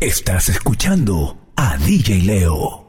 Estás escuchando a DJ Leo.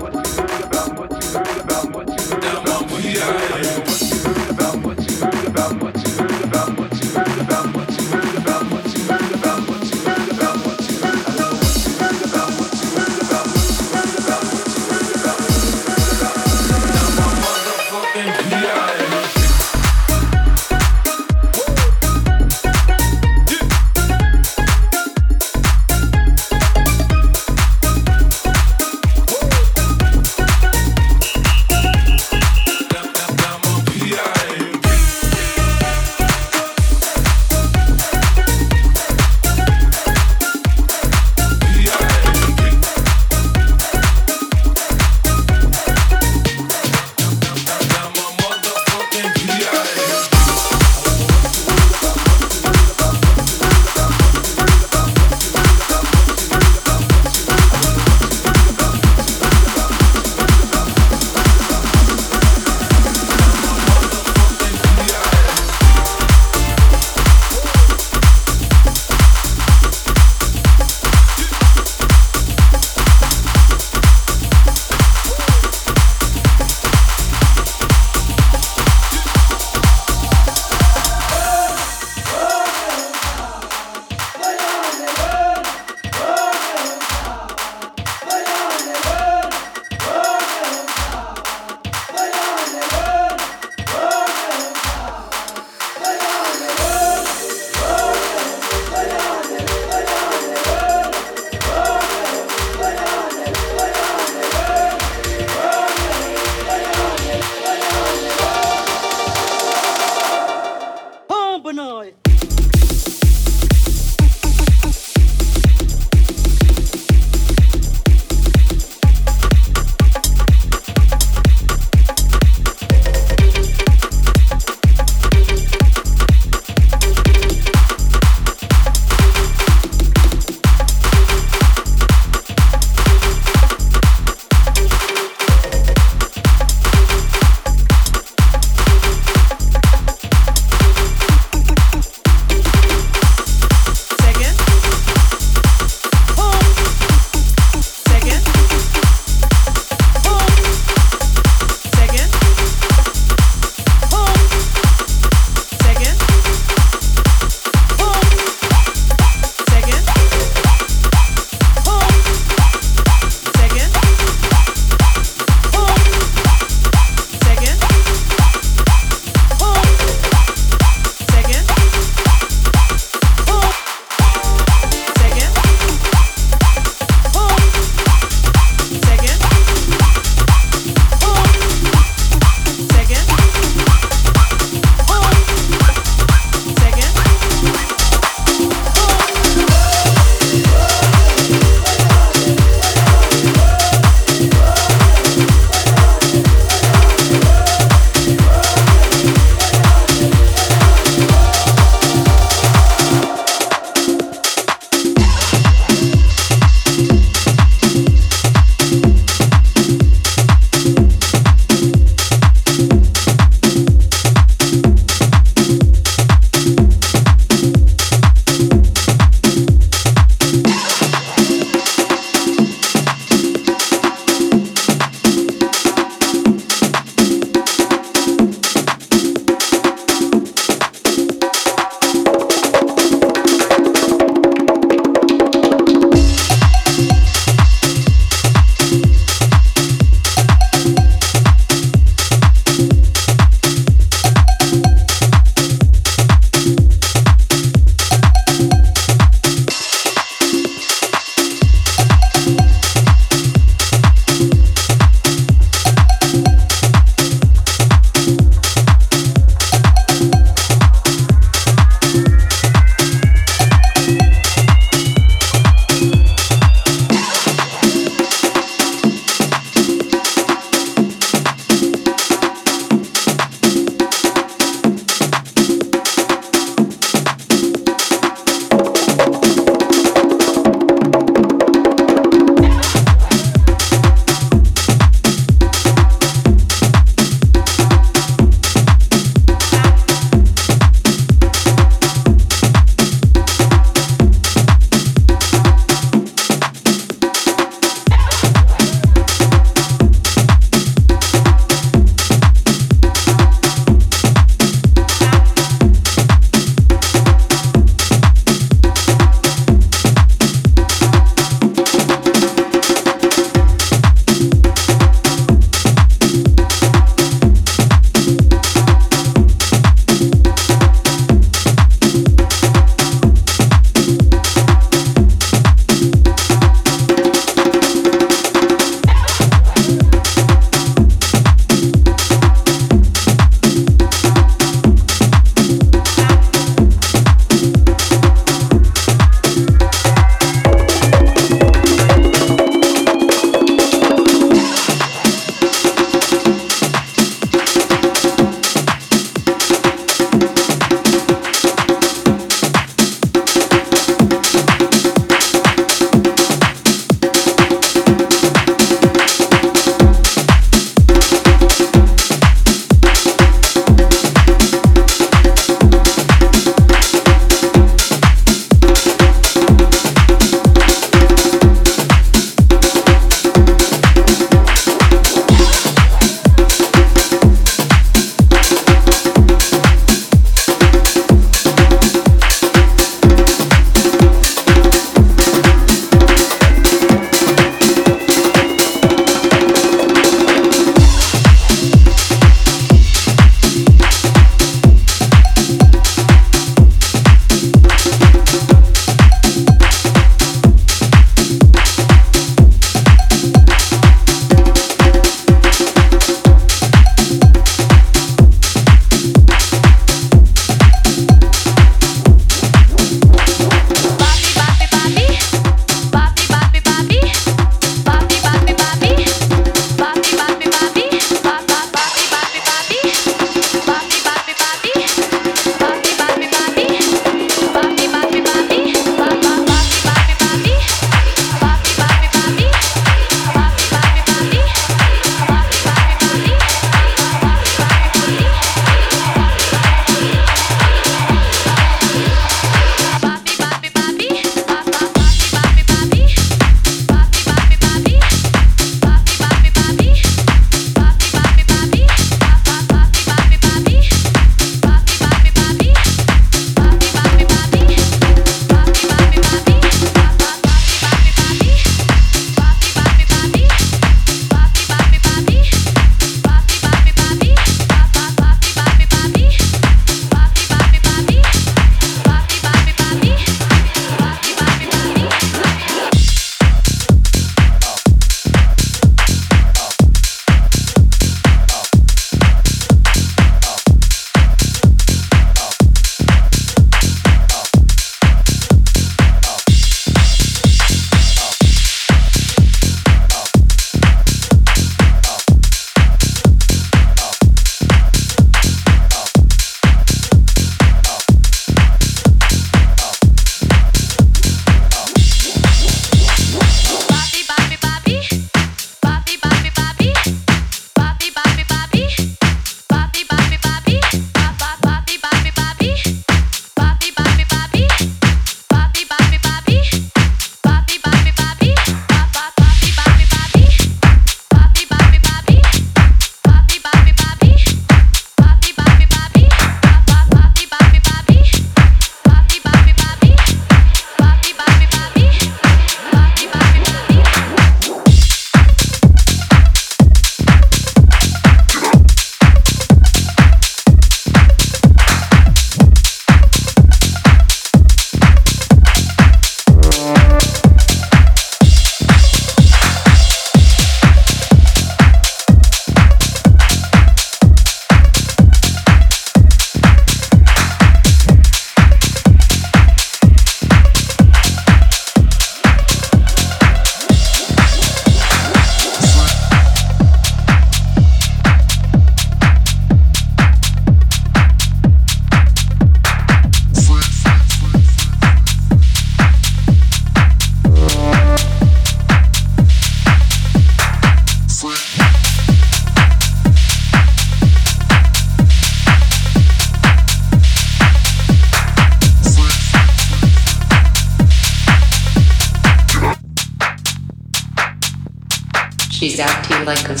Like a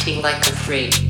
acting like a freak.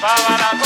Freak.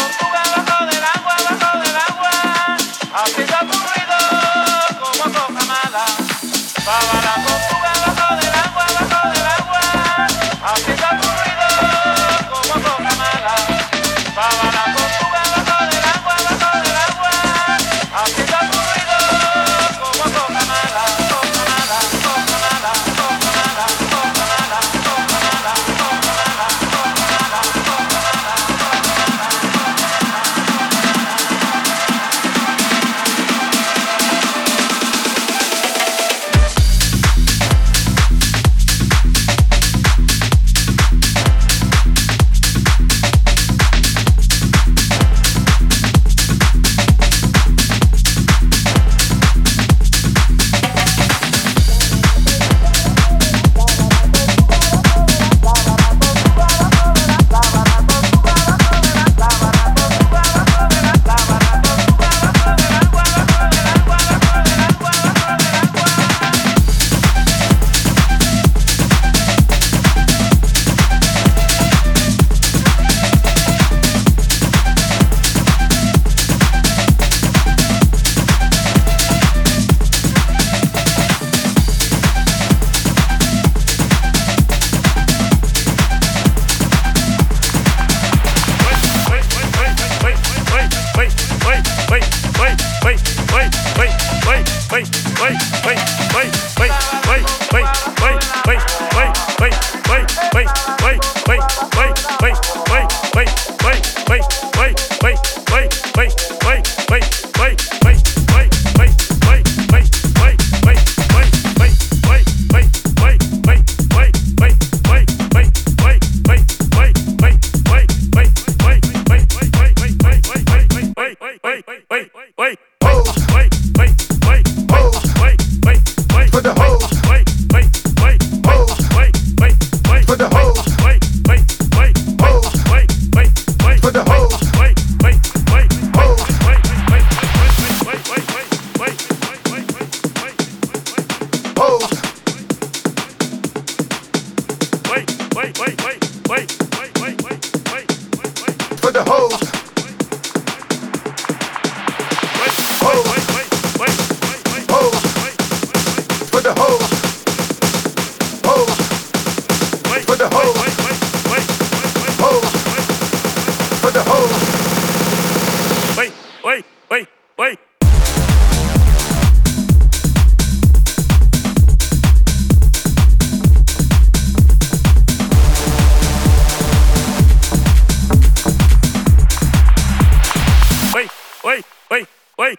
Get,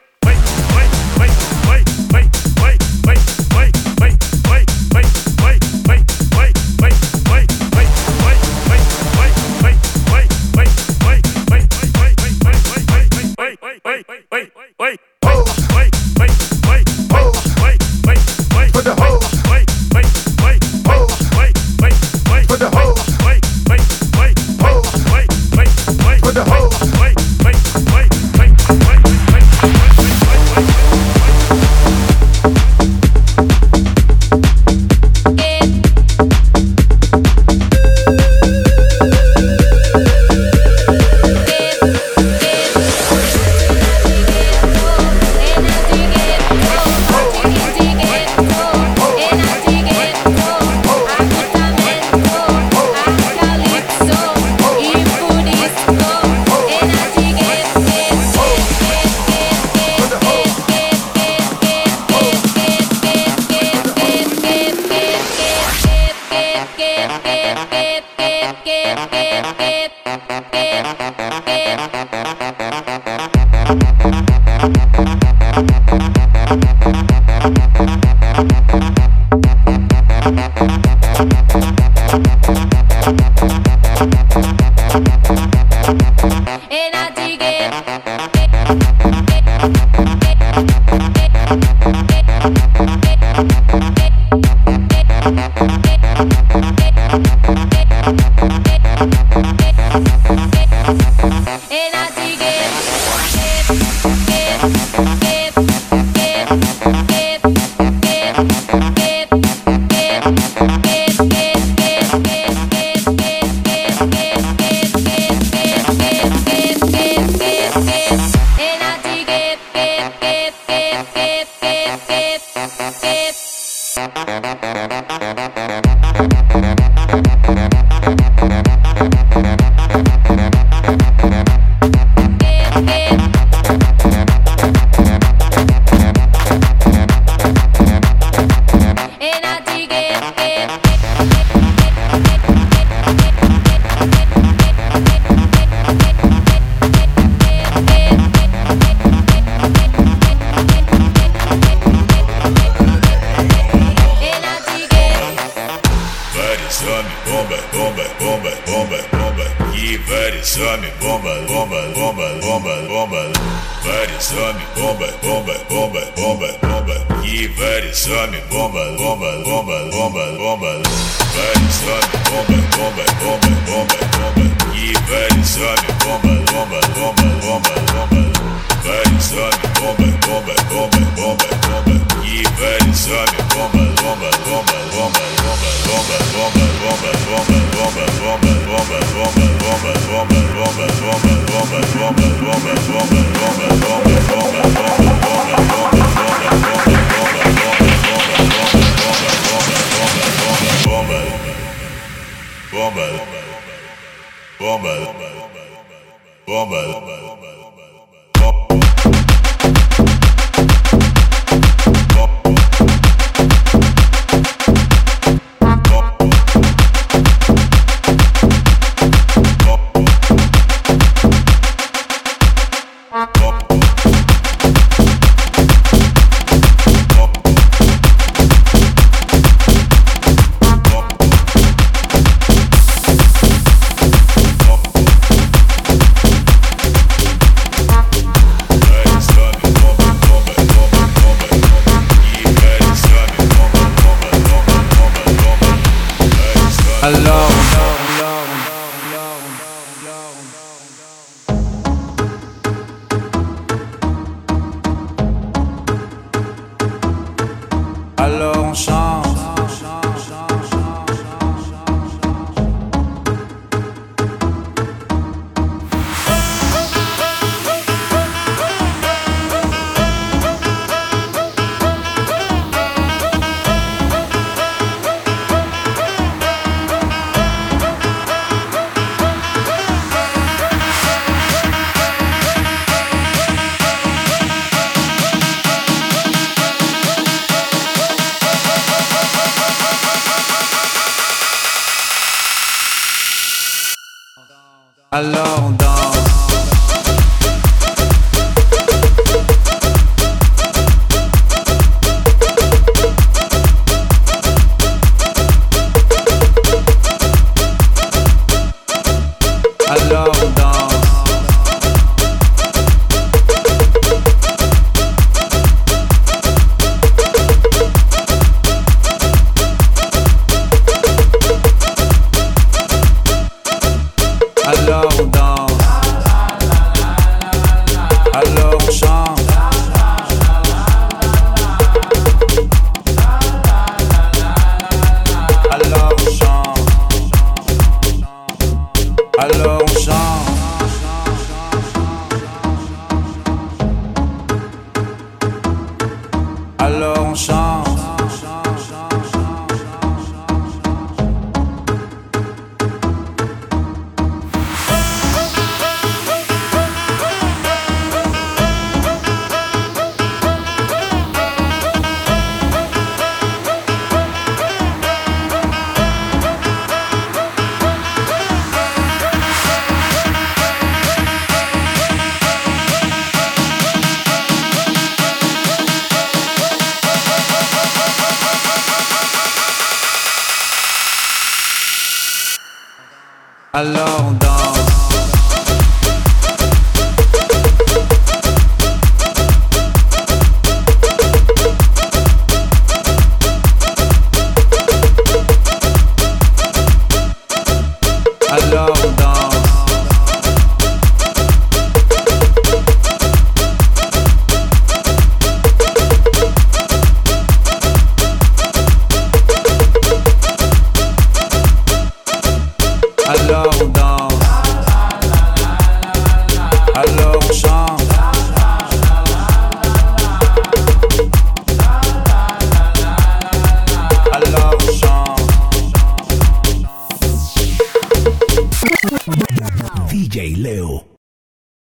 moment. Alone, Alors on danse.